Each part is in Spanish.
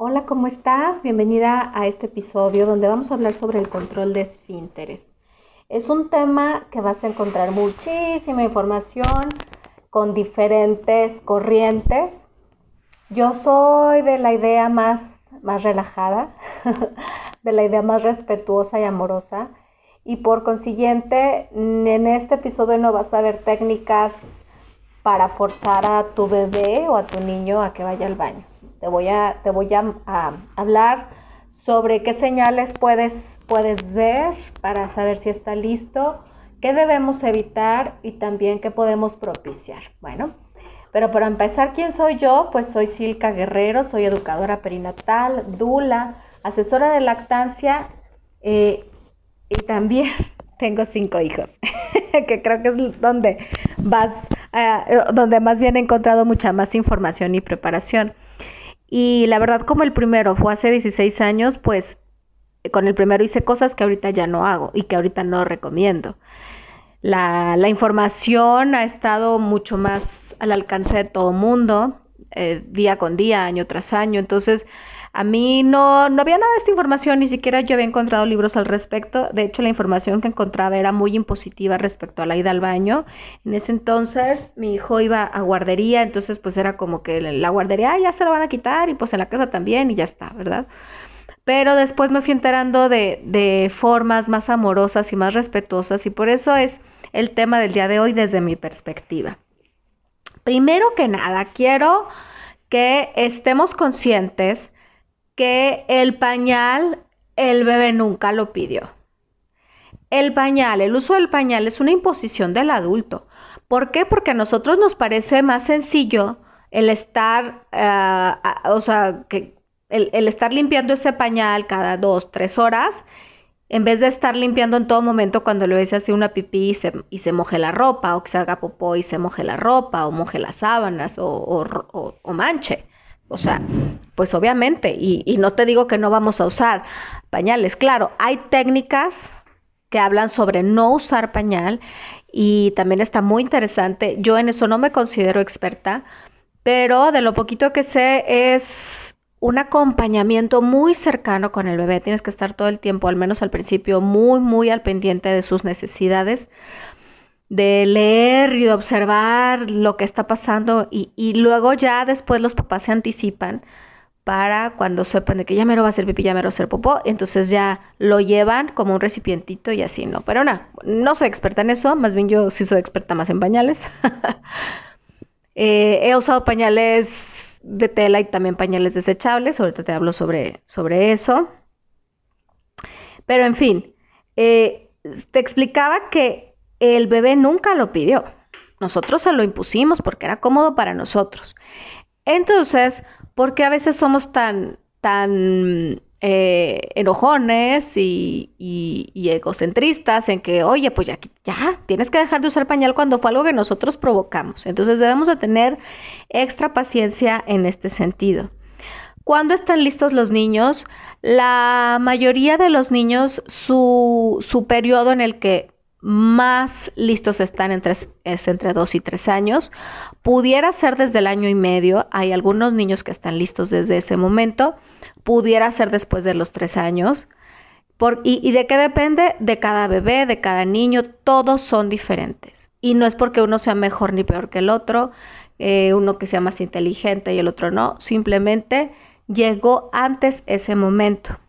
Hola, ¿cómo estás? Bienvenida a este episodio donde vamos a hablar sobre el control de esfínteres. Es un tema que vas a encontrar muchísima información con diferentes corrientes. Yo soy de la idea más, más relajada, de la idea más respetuosa y amorosa. Y por consiguiente, en este episodio no vas a ver técnicas para forzar a tu bebé o a tu niño a que vaya al baño. Te voy a, te voy a, hablar sobre qué señales puedes, puedes ver para saber si está listo, qué debemos evitar y también qué podemos propiciar. Bueno, pero para empezar, ¿quién soy yo? Pues soy Silka Guerrero, soy educadora perinatal, dula, asesora de lactancia eh, y también tengo cinco hijos, que creo que es donde vas, eh, donde más bien he encontrado mucha más información y preparación. Y la verdad, como el primero fue hace 16 años, pues con el primero hice cosas que ahorita ya no hago y que ahorita no recomiendo. La, información ha estado mucho más al alcance de todo mundo, eh, día con día, año tras año. Entonces, a mí no, no había nada de esta información, ni siquiera yo había encontrado libros al respecto. De hecho, la información que encontraba era muy impositiva respecto a la ida al baño. En ese entonces, mi hijo iba a guardería, entonces pues era como que la guardería ya se lo van a quitar y pues en la casa también y ya está, ¿verdad? Pero después me fui enterando de formas más amorosas y más respetuosas y por eso es el tema del día de hoy desde mi perspectiva. Primero que nada, quiero que estemos conscientes que el pañal el bebé nunca lo pidió. El pañal, el uso del pañal es una imposición del adulto. ¿Por qué? Porque a nosotros nos parece más sencillo el estar, eh, o sea, que el, estar limpiando ese pañal cada dos, tres horas, en vez de estar limpiando en todo momento cuando le ves así una pipí y se, y se moje la ropa, o que se haga popó y se moje la ropa, o moje las sábanas, o, o manche. O sea, pues obviamente, y, no te digo que no vamos a usar pañales, claro, hay técnicas que hablan sobre no usar pañal y también está muy interesante. Yo en eso no me considero experta, pero de lo poquito que sé es un acompañamiento muy cercano con el bebé. Tienes que estar todo el tiempo, al menos al principio, muy, muy al pendiente de sus necesidades de leer y de observar lo que está pasando y, y, luego ya después los papás se anticipan para cuando sepan de que ya me lo va a hacer pipí, ya me lo va a hacer popó, entonces ya lo llevan como un recipientito y así, ¿no? Pero no, no soy experta en eso, más bien yo sí soy experta más en pañales. Eh, he usado pañales de tela y también pañales desechables, ahorita te hablo sobre, sobre eso. Pero en fin, eh, te explicaba que el bebé nunca lo pidió. Nosotros se lo impusimos porque era cómodo para nosotros. Entonces, ¿por qué a veces somos tan, tan eh, enojones y, egocentristas en que, oye, pues ya, ya, tienes que dejar de usar pañal cuando fue algo que nosotros provocamos. Entonces debemos de tener extra paciencia en este sentido. ¿Cuándo están listos los niños? La mayoría de los niños, su, su periodo en el que más listos están entre, es entre 2 y 3 años. Pudiera ser desde el año y medio, hay algunos niños que están listos desde ese momento, pudiera ser después de los 3 años. Por, y, de qué depende? De cada bebé, de cada niño, todos son diferentes. Y no es porque uno sea mejor ni peor que el otro, eh, uno que sea más inteligente y el otro no, simplemente llegó antes ese momento.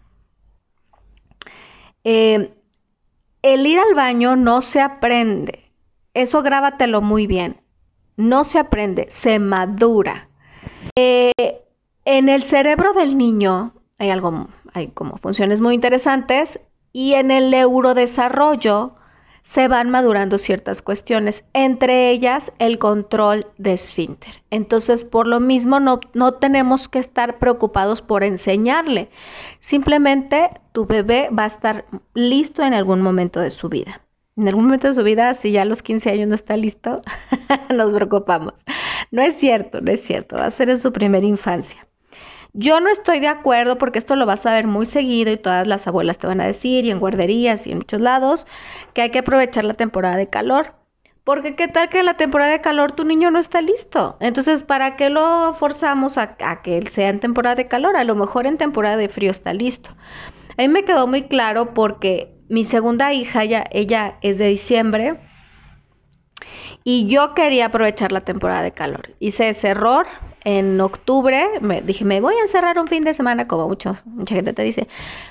Eh, el ir al baño no se aprende. Eso grábatelo muy bien. No se aprende, se madura. Eh, en el cerebro del niño hay algo, hay como funciones muy interesantes y en el neurodesarrollo se van madurando ciertas cuestiones, entre ellas el control de esfínter. Entonces, por lo mismo, no, no tenemos que estar preocupados por enseñarle. Simplemente tu bebé va a estar listo en algún momento de su vida. En algún momento de su vida, si ya a los 15 años no está listo, nos preocupamos. No es cierto, no es cierto. Va a ser en su primera infancia. Yo no estoy de acuerdo porque esto lo vas a ver muy seguido y todas las abuelas te van a decir y en guarderías y en muchos lados que hay que aprovechar la temporada de calor. Porque qué tal que en la temporada de calor tu niño no está listo. Entonces, ¿para qué lo forzamos a, que sea en temporada de calor? A lo mejor en temporada de frío está listo. A mí me quedó muy claro porque mi segunda hija, ya, ella es de diciembre y yo quería aprovechar la temporada de calor. Hice ese error en octubre. Me dije, me voy a encerrar un fin de semana, como mucho, mucha gente te dice.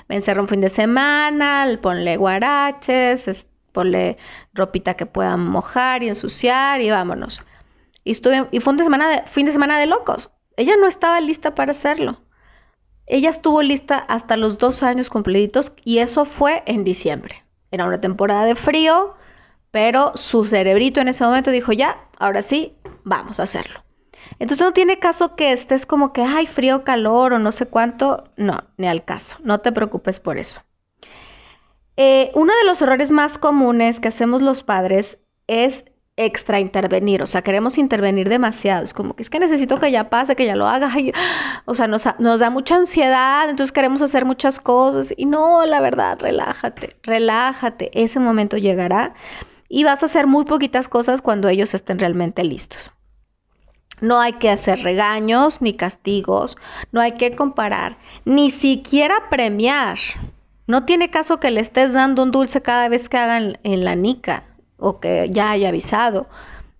Me encerro un fin de semana, ponle guaraches, ponle ropita que puedan mojar y ensuciar y vámonos. Y, estuve, y fue un semana de, fin de semana de locos. Ella no estaba lista para hacerlo. Ella estuvo lista hasta los dos años completitos y eso fue en diciembre. Era una temporada de frío, pero su cerebrito en ese momento dijo, ya, ahora sí, vamos a hacerlo. Entonces no tiene caso que estés como que, ay, frío, calor o no sé cuánto. No, ni al caso. No te preocupes por eso. Eh, uno de los errores más comunes que hacemos los padres es extra intervenir, o sea, queremos intervenir demasiado, es como que es que necesito que ya pase, que ya lo haga, o sea, nos, nos da mucha ansiedad, entonces queremos hacer muchas cosas y no, la verdad, relájate, relájate, ese momento llegará y vas a hacer muy poquitas cosas cuando ellos estén realmente listos. No hay que hacer regaños ni castigos, no hay que comparar, ni siquiera premiar. No tiene caso que le estés dando un dulce cada vez que hagan en la nica o que ya haya avisado.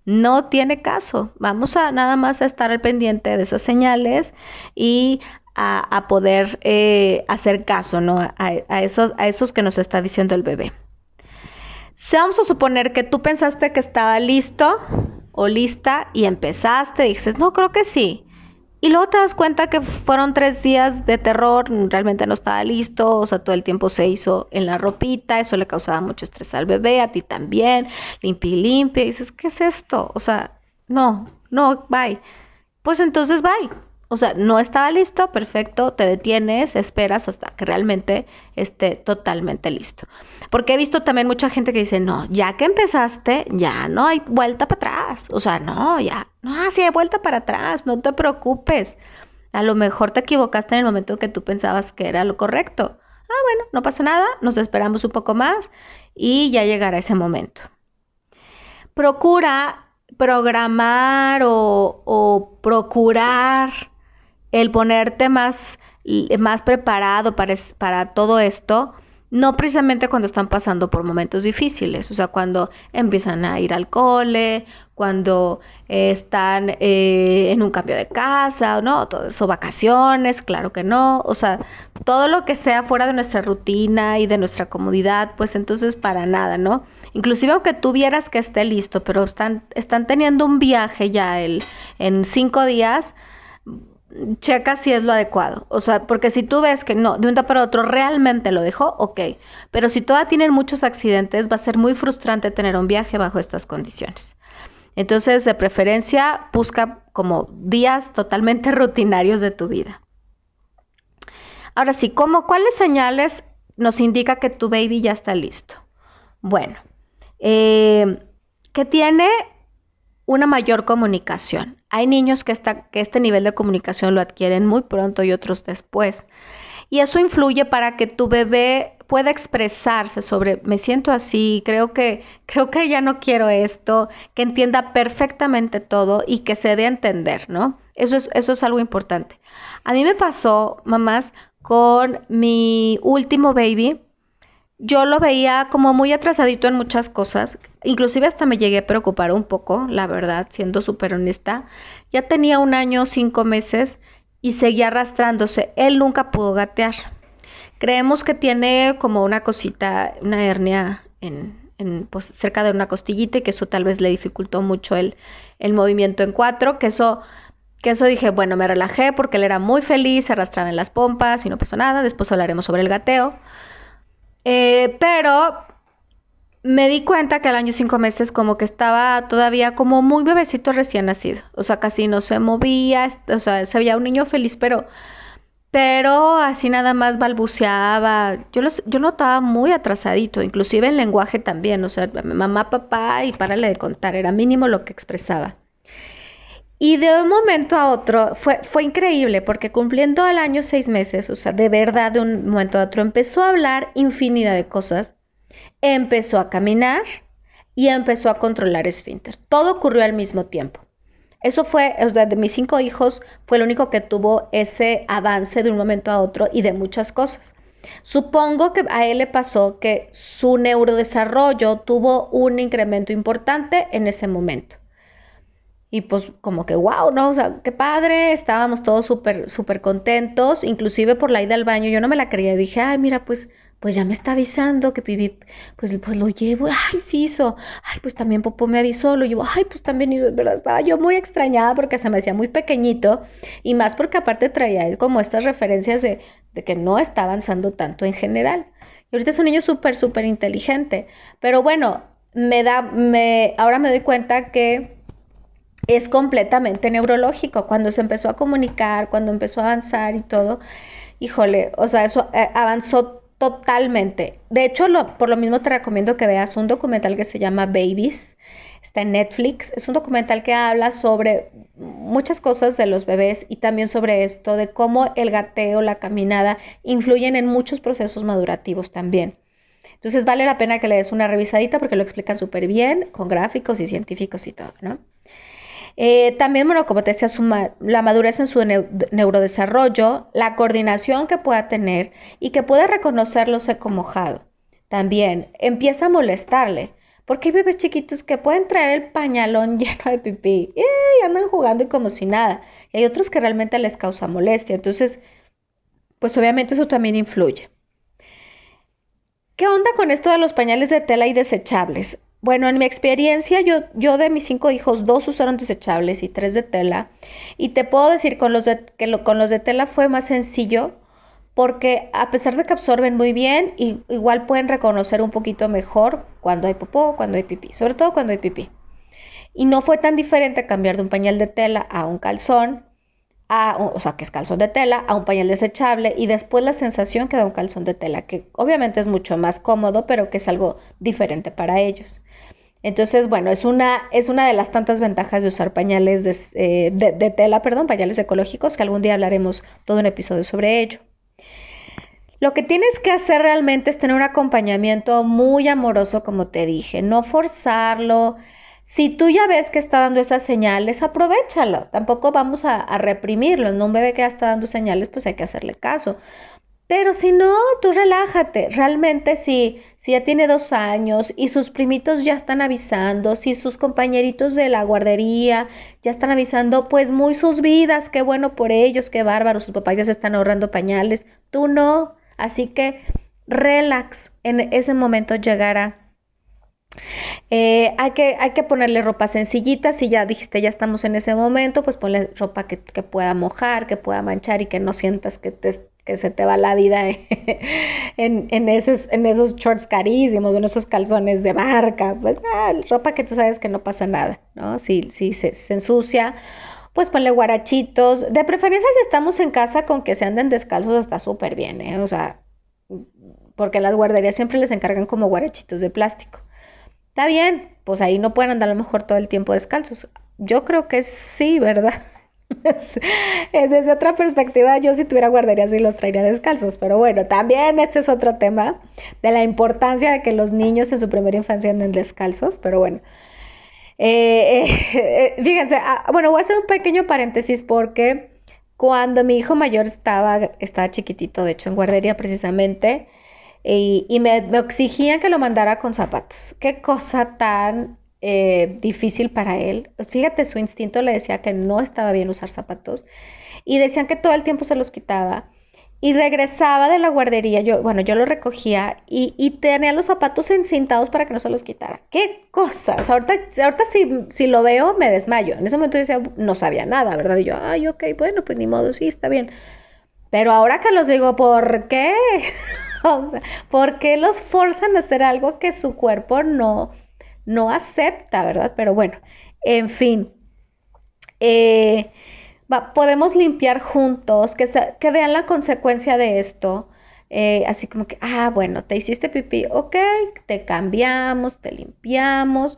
No tiene caso. Vamos a nada más a estar al pendiente de esas señales y a, poder eh, hacer caso ¿no? a, esos, a esos que nos está diciendo el bebé. Si vamos a suponer que tú pensaste que estaba listo o lista y empezaste, dices, no, creo que sí. Y luego te das cuenta que fueron tres días de terror, realmente no estaba listo, o sea, todo el tiempo se hizo en la ropita, eso le causaba mucho estrés al bebé, a ti también, limpia y limpia, y dices, ¿qué es esto? O sea, no, no, bye. Pues entonces bye. O sea, no estaba listo, perfecto, te detienes, esperas hasta que realmente esté totalmente listo. Porque he visto también mucha gente que dice, no, ya que empezaste, ya no hay vuelta para atrás. O sea, no, ya, no, sí hay vuelta para atrás, no te preocupes. A lo mejor te equivocaste en el momento que tú pensabas que era lo correcto. Ah, bueno, no pasa nada, nos esperamos un poco más y ya llegará ese momento. Procura programar o, o procurar el ponerte más, más preparado para, para todo esto, no precisamente cuando están pasando por momentos difíciles, o sea, cuando empiezan a ir al cole, cuando están eh, en un cambio de casa, ¿no? Todo eso, vacaciones, claro que no, o sea, todo lo que sea fuera de nuestra rutina y de nuestra comodidad, pues entonces para nada, ¿no? Inclusive aunque tuvieras que esté listo, pero están, están teniendo un viaje ya el, en cinco días, checa si es lo adecuado. O sea, porque si tú ves que no, de un día para otro realmente lo dejó, ok. Pero si todavía tienen muchos accidentes, va a ser muy frustrante tener un viaje bajo estas condiciones. Entonces, de preferencia, busca como días totalmente rutinarios de tu vida. Ahora sí, ¿cómo, ¿cuáles señales nos indica que tu baby ya está listo? Bueno, eh, que tiene una mayor comunicación. Hay niños que, que este nivel de comunicación lo adquieren muy pronto y otros después. Y eso influye para que tu bebé pueda expresarse sobre me siento así, creo que creo que ya no quiero esto, que entienda perfectamente todo y que se dé a entender, ¿no? Eso es eso es algo importante. A mí me pasó, mamás, con mi último baby yo lo veía como muy atrasadito en muchas cosas, inclusive hasta me llegué a preocupar un poco, la verdad, siendo súper honesta. Ya tenía un año, cinco meses y seguía arrastrándose. Él nunca pudo gatear. Creemos que tiene como una cosita, una hernia en, en pues, cerca de una costillita y que eso tal vez le dificultó mucho el, el movimiento en cuatro, que eso que eso dije, bueno, me relajé porque él era muy feliz, se arrastraba en las pompas y no pasó nada. Después hablaremos sobre el gateo. Eh, pero me di cuenta que al año cinco meses como que estaba todavía como muy bebecito recién nacido. O sea, casi no se movía, o sea, se veía un niño feliz, pero, pero así nada más balbuceaba. Yo, los, yo notaba muy atrasadito, inclusive en lenguaje también. O sea, mamá, papá y párale de contar, era mínimo lo que expresaba. Y de un momento a otro fue, fue increíble porque cumpliendo el año seis meses, o sea, de verdad de un momento a otro empezó a hablar infinidad de cosas, empezó a caminar y empezó a controlar esfínter. Todo ocurrió al mismo tiempo. Eso fue, o sea, de mis cinco hijos, fue el único que tuvo ese avance de un momento a otro y de muchas cosas. Supongo que a él le pasó que su neurodesarrollo tuvo un incremento importante en ese momento. Y pues como que, wow, ¿no? O sea, qué padre, estábamos todos súper, súper contentos, inclusive por la ida al baño, yo no me la creía, dije, ay, mira, pues pues ya me está avisando que pipí, pues, pues lo llevo, ay, sí hizo, ay, pues también Popó me avisó, lo llevo, ay, pues también, ¿verdad? Estaba yo muy extrañada porque se me hacía muy pequeñito y más porque aparte traía como estas referencias de, de que no está avanzando tanto en general. Y ahorita es un niño súper, súper inteligente, pero bueno, me da, me, ahora me doy cuenta que es completamente neurológico. Cuando se empezó a comunicar, cuando empezó a avanzar y todo, híjole, o sea, eso eh, avanzó Totalmente. De hecho, por lo mismo te recomiendo que veas un documental que se llama Babies. Está en Netflix. Es un documental que habla sobre muchas cosas de los bebés y también sobre esto, de cómo el gateo, la caminada, influyen en muchos procesos madurativos también. Entonces vale la pena que le des una revisadita porque lo explican súper bien, con gráficos y científicos y todo, ¿no? Eh, también, bueno, como te decía, la madurez en su neurodesarrollo, la coordinación que pueda tener y que pueda reconocerlo seco mojado. También empieza a molestarle. Porque hay bebés chiquitos que pueden traer el pañalón lleno de pipí y andan jugando y como si nada. Y hay otros que realmente les causa molestia. Entonces, pues obviamente eso también influye. ¿Qué onda con esto de los pañales de tela y desechables? Bueno, en mi experiencia, yo, yo de mis cinco hijos, dos usaron desechables y tres de tela. Y te puedo decir con los de, que con los de tela fue más sencillo porque a pesar de que absorben muy bien, igual pueden reconocer un poquito mejor cuando hay popó, cuando hay pipí, sobre todo cuando hay pipí. Y no fue tan diferente cambiar de un pañal de tela a un calzón, a, o sea, que es calzón de tela, a un pañal desechable y después la sensación que da un calzón de tela, que obviamente es mucho más cómodo, pero que es algo diferente para ellos. Entonces, bueno, es una, es una de las tantas ventajas de usar pañales eh, de, tela, perdón, pañales ecológicos, que algún día hablaremos todo un episodio sobre ello. Lo que tienes que hacer realmente es tener un acompañamiento muy amoroso, como te dije, no forzarlo. Si tú ya ves que está dando esas señales, aprovechalo. Tampoco vamos a, reprimirlo. No un bebé que ya está dando señales, pues hay que hacerle caso. Pero si no, tú relájate. Realmente si si ya tiene dos años y sus primitos ya están avisando, si sus compañeritos de la guardería ya están avisando, pues muy sus vidas, qué bueno por ellos, qué bárbaro, sus papás ya se están ahorrando pañales, tú no. Así que relax, en ese momento llegará. Eh, hay, que, hay que ponerle ropa sencillita, si ya dijiste ya estamos en ese momento, pues ponle ropa que, que pueda mojar, que pueda manchar y que no sientas que te que se te va la vida en, en, esos, en esos shorts carísimos, en esos calzones de marca, pues ah, ropa que tú sabes que no pasa nada, ¿no? Si, si se, ensucia, pues ponle guarachitos. De preferencia si estamos en casa con que se anden descalzos está súper bien, ¿eh? O sea, porque las guarderías siempre les encargan como guarachitos de plástico. Está bien, pues ahí no pueden andar a lo mejor todo el tiempo descalzos. Yo creo que sí, ¿verdad? Desde otra perspectiva, yo si tuviera guarderías sí los traería descalzos, pero bueno, también este es otro tema de la importancia de que los niños en su primera infancia anden descalzos, pero bueno. Eh, eh, fíjense, ah, bueno, voy a hacer un pequeño paréntesis porque cuando mi hijo mayor estaba, estaba chiquitito, de hecho en guardería precisamente, y, y me, me exigían que lo mandara con zapatos. Qué cosa tan eh, difícil para él. Fíjate, su instinto le decía que no estaba bien usar zapatos y decían que todo el tiempo se los quitaba y regresaba de la guardería, yo, bueno, yo lo recogía y, tenía los zapatos encintados para que no se los quitara. ¡Qué cosas! ahorita, ahorita si, si, lo veo me desmayo. En ese momento decía, no sabía nada, ¿verdad? Y yo, ay, ok, bueno, pues ni modo, sí, está bien. Pero ahora que los digo, ¿por qué? ¿Por qué los forzan a hacer algo que su cuerpo no, no acepta, ¿verdad? Pero bueno, en fin. Eh, podemos limpiar juntos, que, que, vean la consecuencia de esto. Eh, así como que, ah, bueno, te hiciste pipí, ok, te cambiamos, te limpiamos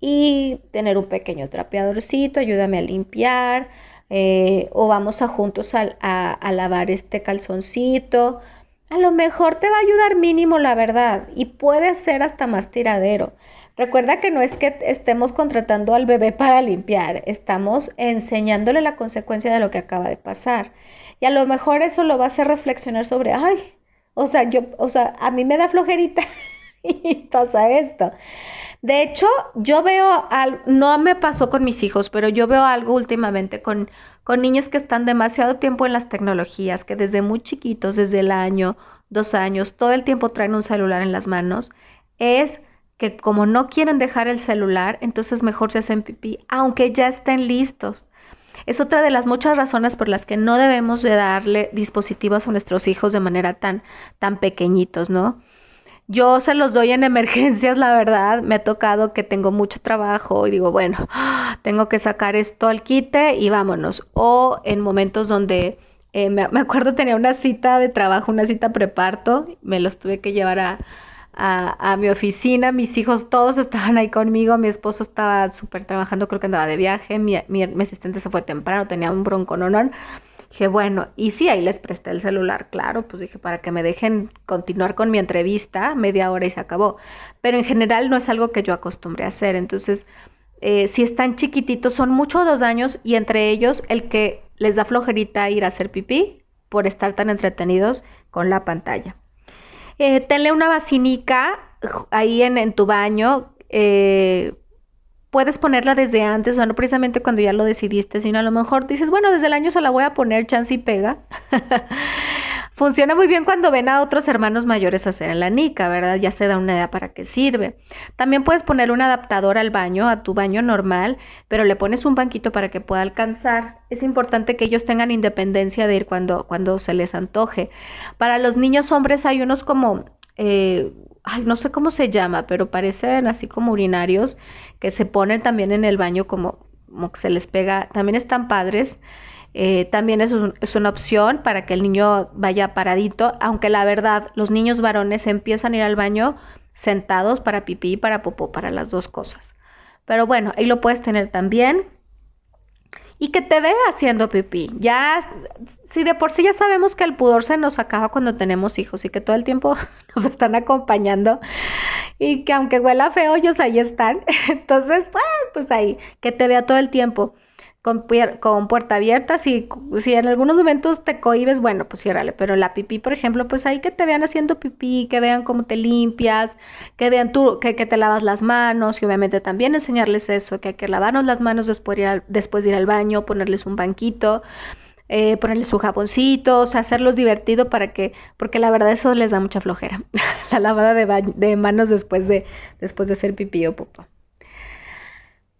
y tener un pequeño trapeadorcito, ayúdame a limpiar, eh, o vamos a juntos a, lavar este calzoncito. A lo mejor te va a ayudar mínimo, la verdad, y puede ser hasta más tiradero Recuerda que no es que estemos contratando al bebé para limpiar, estamos enseñándole la consecuencia de lo que acaba de pasar. Y a lo mejor eso lo va a hacer reflexionar sobre, ay, o sea, yo, o sea, a mí me da flojerita y pasa esto. De hecho, yo veo, al, no me pasó con mis hijos, pero yo veo algo últimamente con, con niños que están demasiado tiempo en las tecnologías, que desde muy chiquitos, desde el año, dos años, todo el tiempo traen un celular en las manos, es que como no quieren dejar el celular, entonces mejor se hacen pipí, aunque ya estén listos. Es otra de las muchas razones por las que no debemos de darle dispositivos a nuestros hijos de manera tan, tan pequeñitos, ¿no? Yo se los doy en emergencias, la verdad. Me ha tocado que tengo mucho trabajo y digo, bueno, tengo que sacar esto al quite y vámonos. O en momentos donde eh, me, acuerdo tenía una cita de trabajo, una cita preparto, me los tuve que llevar a, a, mi oficina, mis hijos todos estaban ahí conmigo, mi esposo estaba súper trabajando, creo que andaba de viaje, mi, mi, asistente se fue temprano, tenía un bronco no Dije, bueno, y sí, ahí les presté el celular, claro, pues dije, para que me dejen continuar con mi entrevista, media hora y se acabó. Pero en general no es algo que yo acostumbré a hacer. Entonces, eh, si están chiquititos, son muchos dos años y entre ellos el que les da flojerita ir a hacer pipí por estar tan entretenidos con la pantalla. Eh, tenle una vacinica ahí en, tu baño. Eh, puedes ponerla desde antes, o no precisamente cuando ya lo decidiste, sino a lo mejor dices, bueno, desde el año se la voy a poner, chance y pega. Funciona muy bien cuando ven a otros hermanos mayores hacer en la nica, ¿verdad? Ya se da una idea para qué sirve. También puedes poner un adaptador al baño, a tu baño normal, pero le pones un banquito para que pueda alcanzar. Es importante que ellos tengan independencia de ir cuando, cuando se les antoje. Para los niños hombres hay unos como... Eh, ay, no sé cómo se llama, pero parecen así como urinarios que se ponen también en el baño como, que se les pega. También están padres. Eh, también es, es, una opción para que el niño vaya paradito, aunque la verdad los niños varones empiezan a ir al baño sentados para pipí y para popó, para las dos cosas. Pero bueno, ahí lo puedes tener también. Y que te vea haciendo pipí. Ya, si de por sí ya sabemos que el pudor se nos acaba cuando tenemos hijos y que todo el tiempo nos están acompañando y que aunque huela feo, ellos ahí están. Entonces, pues, pues ahí, que te vea todo el tiempo con, puerta abierta, si, si en algunos momentos te cohibes, bueno, pues ciérrale, pero la pipí, por ejemplo, pues ahí que te vean haciendo pipí, que vean cómo te limpias, que vean tú, que, que te lavas las manos, y obviamente también enseñarles eso, que hay que lavarnos las manos después de ir después de ir al baño, ponerles un banquito, eh, ponerles su jaboncito, o sea, hacerlos divertido para que, porque la verdad eso les da mucha flojera, la lavada de, manos después de, después de hacer pipí o popó.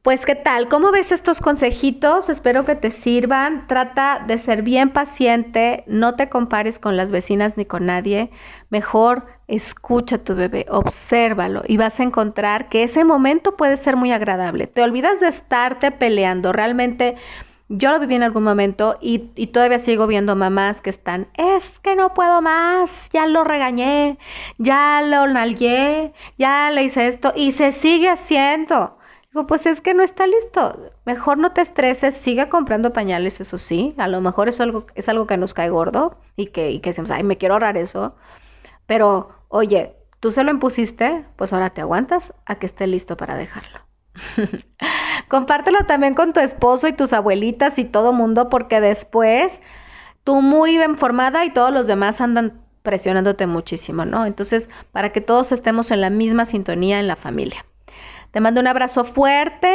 Pues, ¿qué tal? ¿Cómo ves estos consejitos? Espero que te sirvan. Trata de ser bien paciente, no te compares con las vecinas ni con nadie. Mejor escucha a tu bebé, obsérvalo y vas a encontrar que ese momento puede ser muy agradable. Te olvidas de estarte peleando. Realmente yo lo viví en algún momento y, todavía sigo viendo mamás que están, es que no puedo más, ya lo regañé, ya lo nalgué, ya le hice esto y se sigue haciendo. Digo, pues es que no está listo. Mejor no te estreses, sigue comprando pañales, eso sí. A lo mejor es algo, es algo que nos cae gordo y que, y que decimos, ay, me quiero ahorrar eso. Pero, oye, tú se lo impusiste, pues ahora te aguantas a que esté listo para dejarlo. Compártelo también con tu esposo y tus abuelitas y todo mundo, porque después tú muy bien formada y todos los demás andan presionándote muchísimo, ¿no? Entonces, para que todos estemos en la misma sintonía en la familia. Te mando un abrazo fuerte.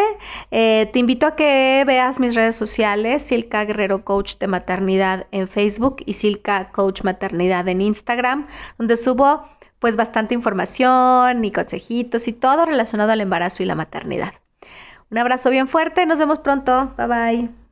Eh, te invito a que veas mis redes sociales, Silka Guerrero Coach de Maternidad en Facebook y Silka Coach Maternidad en Instagram, donde subo pues bastante información y consejitos y todo relacionado al embarazo y la maternidad. Un abrazo bien fuerte, nos vemos pronto. Bye bye.